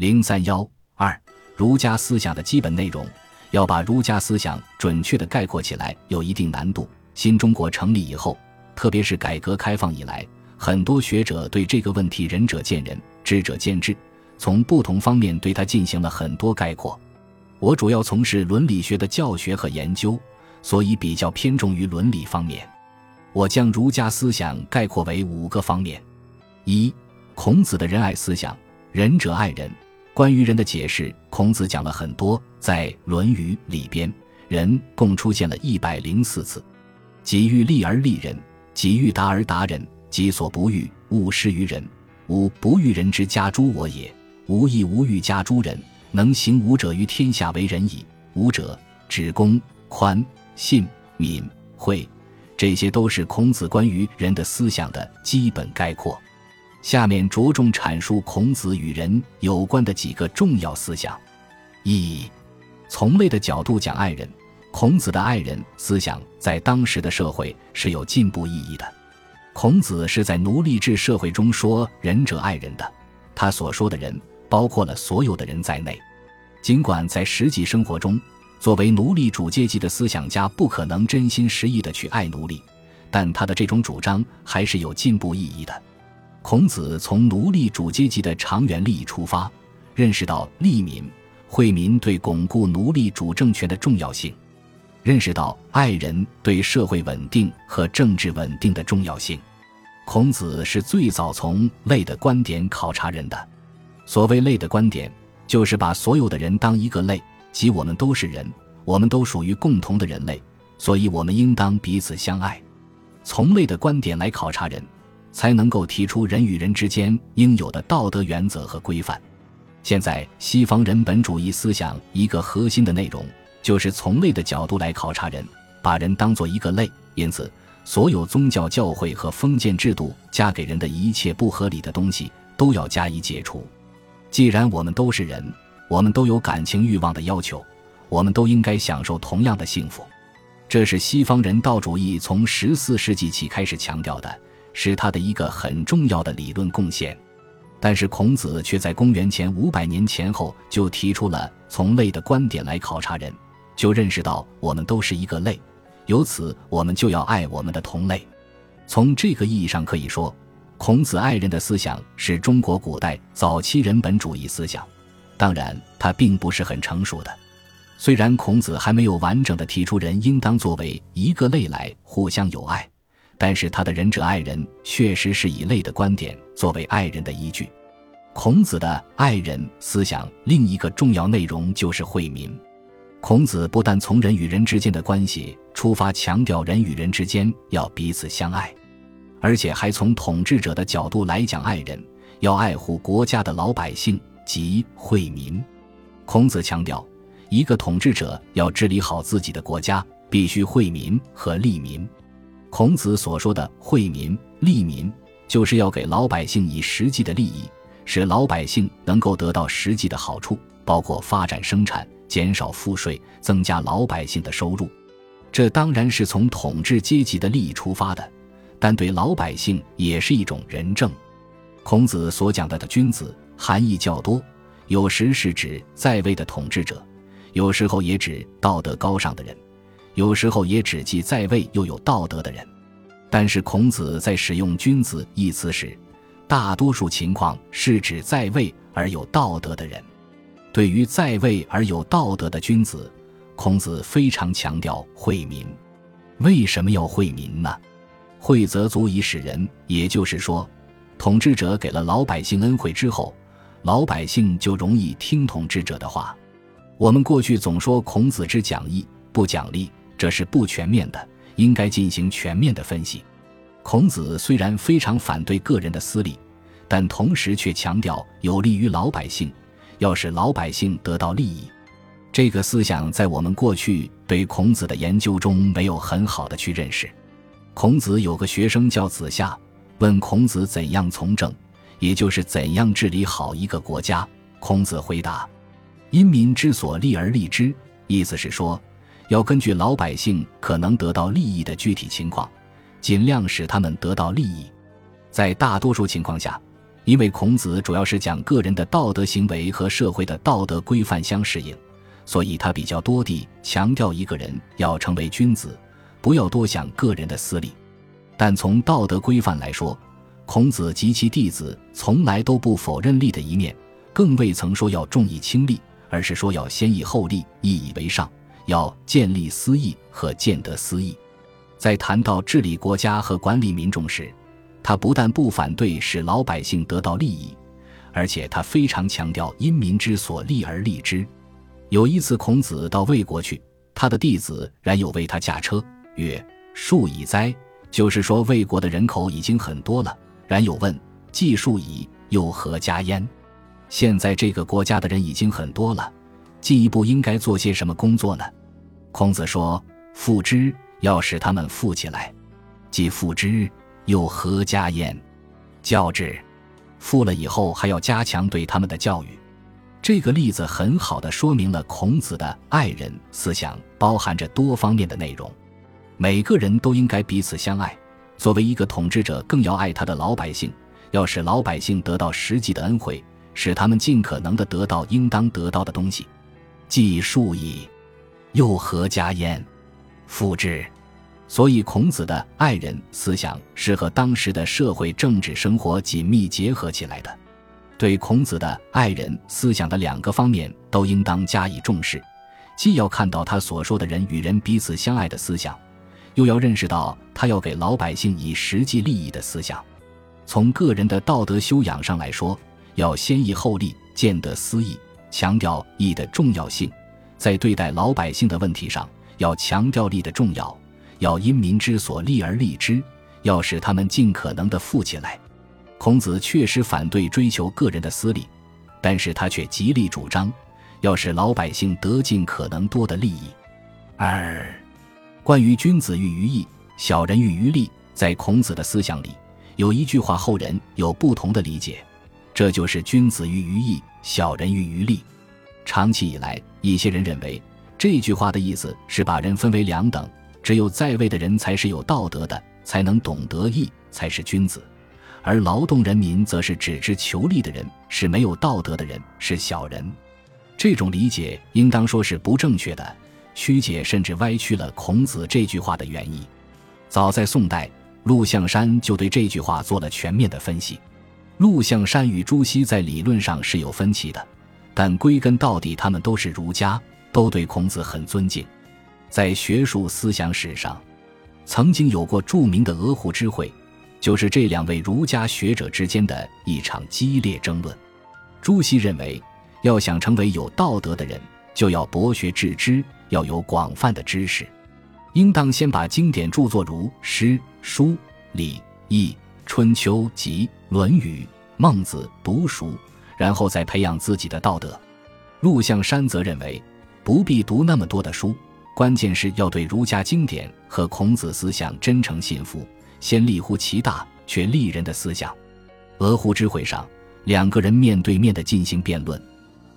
零三幺二，儒家思想的基本内容，要把儒家思想准确的概括起来，有一定难度。新中国成立以后，特别是改革开放以来，很多学者对这个问题仁者见仁，智者见智，从不同方面对它进行了很多概括。我主要从事伦理学的教学和研究，所以比较偏重于伦理方面。我将儒家思想概括为五个方面：一、孔子的仁爱思想，仁者爱人。关于人的解释，孔子讲了很多，在《论语》里边，人共出现了一百零四次。己欲立而立人，己欲达而达人，己所不欲，勿施于人。吾不欲人之家诸我也，吾亦无欲家诸人。能行武者于天下为仁矣。武者，指公、宽、信、敏、惠，这些都是孔子关于人的思想的基本概括。下面着重阐述孔子与人有关的几个重要思想。一，从类的角度讲爱人。孔子的爱人思想在当时的社会是有进步意义的。孔子是在奴隶制社会中说仁者爱人的，他所说的人包括了所有的人在内。尽管在实际生活中，作为奴隶主阶级的思想家不可能真心实意的去爱奴隶，但他的这种主张还是有进步意义的。孔子从奴隶主阶级的长远利益出发，认识到利民、惠民对巩固奴隶主政权的重要性。认识到爱人对社会稳定和政治稳定的重要性，孔子是最早从类的观点考察人的。所谓类的观点，就是把所有的人当一个类，即我们都是人，我们都属于共同的人类，所以我们应当彼此相爱。从类的观点来考察人，才能够提出人与人之间应有的道德原则和规范。现在西方人本主义思想一个核心的内容。就是从类的角度来考察人，把人当做一个类，因此，所有宗教教会和封建制度加给人的一切不合理的东西都要加以解除。既然我们都是人，我们都有感情欲望的要求，我们都应该享受同样的幸福。这是西方人道主义从十四世纪起开始强调的，是他的一个很重要的理论贡献。但是孔子却在公元前五百年前后就提出了从类的观点来考察人。就认识到我们都是一个类，由此我们就要爱我们的同类。从这个意义上可以说，孔子爱人的思想是中国古代早期人本主义思想。当然，它并不是很成熟的。虽然孔子还没有完整的提出人应当作为一个类来互相友爱，但是他的仁者爱人确实是以类的观点作为爱人的依据。孔子的爱人思想另一个重要内容就是惠民。孔子不但从人与人之间的关系出发，强调人与人之间要彼此相爱，而且还从统治者的角度来讲爱人，要爱护国家的老百姓及惠民。孔子强调，一个统治者要治理好自己的国家，必须惠民和利民。孔子所说的惠民、利民，就是要给老百姓以实际的利益，使老百姓能够得到实际的好处，包括发展生产。减少赋税，增加老百姓的收入，这当然是从统治阶级的利益出发的，但对老百姓也是一种仁政。孔子所讲的的君子含义较多，有时是指在位的统治者，有时候也指道德高尚的人，有时候也指既在位又有道德的人。但是孔子在使用“君子”一词时，大多数情况是指在位而有道德的人。对于在位而有道德的君子，孔子非常强调惠民。为什么要惠民呢？惠则足以使人，也就是说，统治者给了老百姓恩惠之后，老百姓就容易听统治者的话。我们过去总说孔子之讲义不讲利，这是不全面的，应该进行全面的分析。孔子虽然非常反对个人的私利，但同时却强调有利于老百姓。要使老百姓得到利益，这个思想在我们过去对孔子的研究中没有很好的去认识。孔子有个学生叫子夏，问孔子怎样从政，也就是怎样治理好一个国家。孔子回答：“因民之所利而利之。”意思是说，要根据老百姓可能得到利益的具体情况，尽量使他们得到利益。在大多数情况下。因为孔子主要是讲个人的道德行为和社会的道德规范相适应，所以他比较多地强调一个人要成为君子，不要多想个人的私利。但从道德规范来说，孔子及其弟子从来都不否认利的一面，更未曾说要重义轻利，而是说要先义后利，义以为上，要建立私义和建德私义。在谈到治理国家和管理民众时，他不但不反对使老百姓得到利益，而且他非常强调因民之所利而利之。有一次，孔子到魏国去，他的弟子冉有为他驾车，曰：“数矣哉！”就是说，魏国的人口已经很多了。冉有问：“既数矣，又何加焉？”现在这个国家的人已经很多了，进一步应该做些什么工作呢？孔子说：“富之，要使他们富起来；既富之。”又何家焉？教之，富了以后还要加强对他们的教育。这个例子很好的说明了孔子的爱人思想包含着多方面的内容。每个人都应该彼此相爱。作为一个统治者，更要爱他的老百姓，要使老百姓得到实际的恩惠，使他们尽可能的得到应当得到的东西。既数矣，又何家焉？复之。所以，孔子的爱人思想是和当时的社会政治生活紧密结合起来的。对孔子的爱人思想的两个方面都应当加以重视，既要看到他所说的人与人彼此相爱的思想，又要认识到他要给老百姓以实际利益的思想。从个人的道德修养上来说，要先义后利，见得私义，强调义的重要性；在对待老百姓的问题上，要强调利的重要。要因民之所利而利之，要使他们尽可能的富起来。孔子确实反对追求个人的私利，但是他却极力主张，要使老百姓得尽可能多的利益。二，关于君子喻于义，小人喻于利，在孔子的思想里，有一句话后人有不同的理解，这就是君子喻于义，小人喻于利。长期以来，一些人认为这句话的意思是把人分为两等。只有在位的人才是有道德的，才能懂得义，才是君子；而劳动人民则是只知求利的人，是没有道德的人，是小人。这种理解应当说是不正确的，曲解甚至歪曲了孔子这句话的原意。早在宋代，陆象山就对这句话做了全面的分析。陆象山与朱熹在理论上是有分歧的，但归根到底，他们都是儒家，都对孔子很尊敬。在学术思想史上，曾经有过著名的鹅湖之会，就是这两位儒家学者之间的一场激烈争论。朱熹认为，要想成为有道德的人，就要博学致知，要有广泛的知识，应当先把经典著作如诗、书、礼、易、春秋、及、论语、孟子读熟，然后再培养自己的道德。陆象山则认为，不必读那么多的书。关键是要对儒家经典和孔子思想真诚信服，先立乎其大却利人的思想。鹅湖之会上，两个人面对面的进行辩论。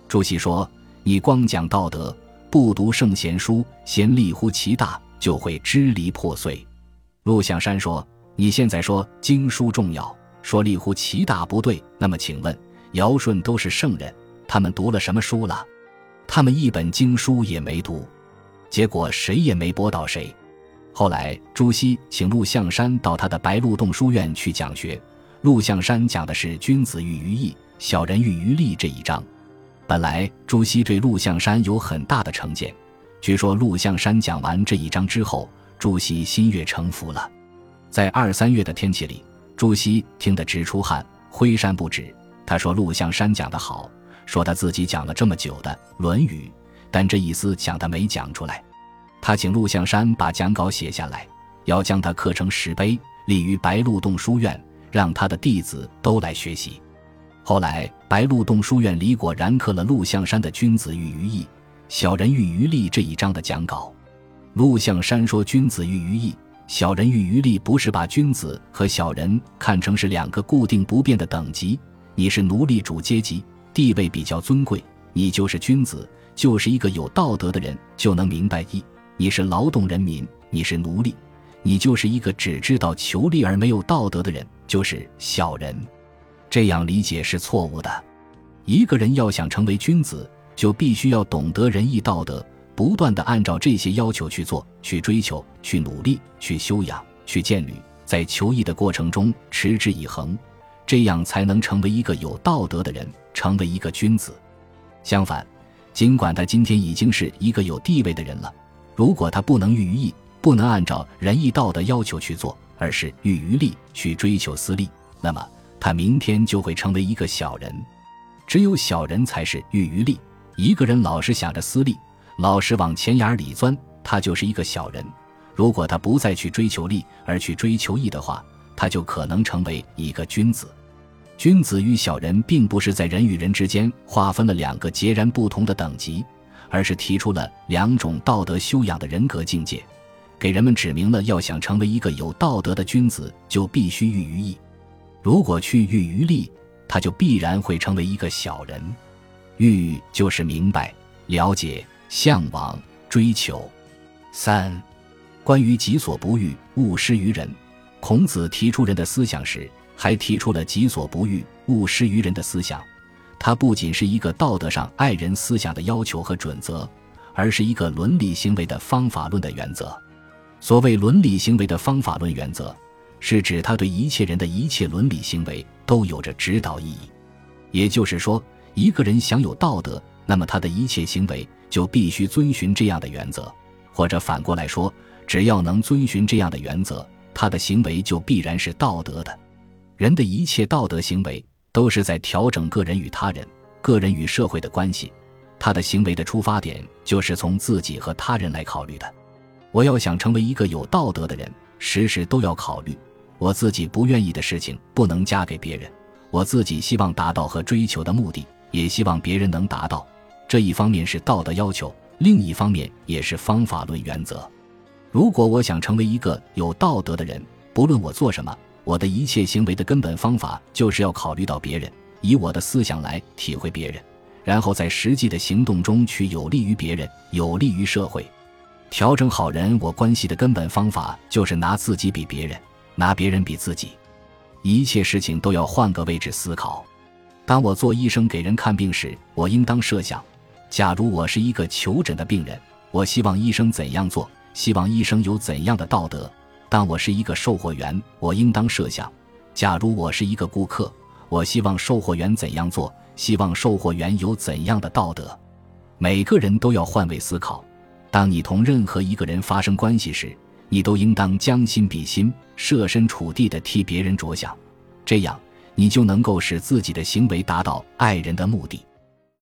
朱熹说：“你光讲道德，不读圣贤书，先立乎其大，就会支离破碎。”陆象山说：“你现在说经书重要，说立乎其大不对。那么请问，尧舜都是圣人，他们读了什么书了？他们一本经书也没读。”结果谁也没驳倒谁。后来朱熹请陆象山到他的白鹿洞书院去讲学，陆象山讲的是“君子喻于义，小人喻于利”这一章。本来朱熹对陆象山有很大的成见，据说陆象山讲完这一章之后，朱熹心悦诚服了。在二三月的天气里，朱熹听得直出汗，挥扇不止。他说陆象山讲得好，说他自己讲了这么久的《论语》。但这一丝讲他没讲出来，他请陆象山把讲稿写下来，要将他刻成石碑，立于白鹿洞书院，让他的弟子都来学习。后来，白鹿洞书院里果然刻了陆象山的“君子喻于义，小人喻于利”这一章的讲稿。陆象山说：“君子喻于义，小人喻于利”，不是把君子和小人看成是两个固定不变的等级。你是奴隶主阶级，地位比较尊贵，你就是君子。就是一个有道德的人就能明白义。你是劳动人民，你是奴隶，你就是一个只知道求利而没有道德的人，就是小人。这样理解是错误的。一个人要想成为君子，就必须要懂得仁义道德，不断的按照这些要求去做、去追求、去努力、去修养、去建立，在求义的过程中持之以恒，这样才能成为一个有道德的人，成为一个君子。相反，尽管他今天已经是一个有地位的人了，如果他不能喻于义，不能按照仁义道德要求去做，而是喻于利去追求私利，那么。他明天就会成为一个小人，只有小人才是欲于利。一个人老是想着私利，老是往钱眼里钻，他就是一个小人。如果他不再去追求利，而去追求义的话，他就可能成为一个君子。君子与小人，并不是在人与人之间划分了两个截然不同的等级，而是提出了两种道德修养的人格境界，给人们指明了要想成为一个有道德的君子，就必须欲于义。如果去欲于利，他就必然会成为一个小人。欲就是明白、了解、向往、追求。三，关于己所不欲，勿施于人。孔子提出人的思想时，还提出了己所不欲，勿施于人的思想。它不仅是一个道德上爱人思想的要求和准则，而是一个伦理行为的方法论的原则。所谓伦理行为的方法论原则。是指他对一切人的一切伦理行为都有着指导意义，也就是说，一个人享有道德，那么他的一切行为就必须遵循这样的原则；或者反过来说，只要能遵循这样的原则，他的行为就必然是道德的。人的一切道德行为都是在调整个人与他人、个人与社会的关系，他的行为的出发点就是从自己和他人来考虑的。我要想成为一个有道德的人，时时都要考虑。我自己不愿意的事情不能加给别人，我自己希望达到和追求的目的，也希望别人能达到。这一方面是道德要求，另一方面也是方法论原则。如果我想成为一个有道德的人，不论我做什么，我的一切行为的根本方法就是要考虑到别人，以我的思想来体会别人，然后在实际的行动中去有利于别人，有利于社会。调整好人我关系的根本方法就是拿自己比别人。拿别人比自己，一切事情都要换个位置思考。当我做医生给人看病时，我应当设想：假如我是一个求诊的病人，我希望医生怎样做？希望医生有怎样的道德？当我是一个售货员，我应当设想：假如我是一个顾客，我希望售货员怎样做？希望售货员有怎样的道德？每个人都要换位思考。当你同任何一个人发生关系时，你都应当将心比心，设身处地的替别人着想，这样你就能够使自己的行为达到爱人的目的。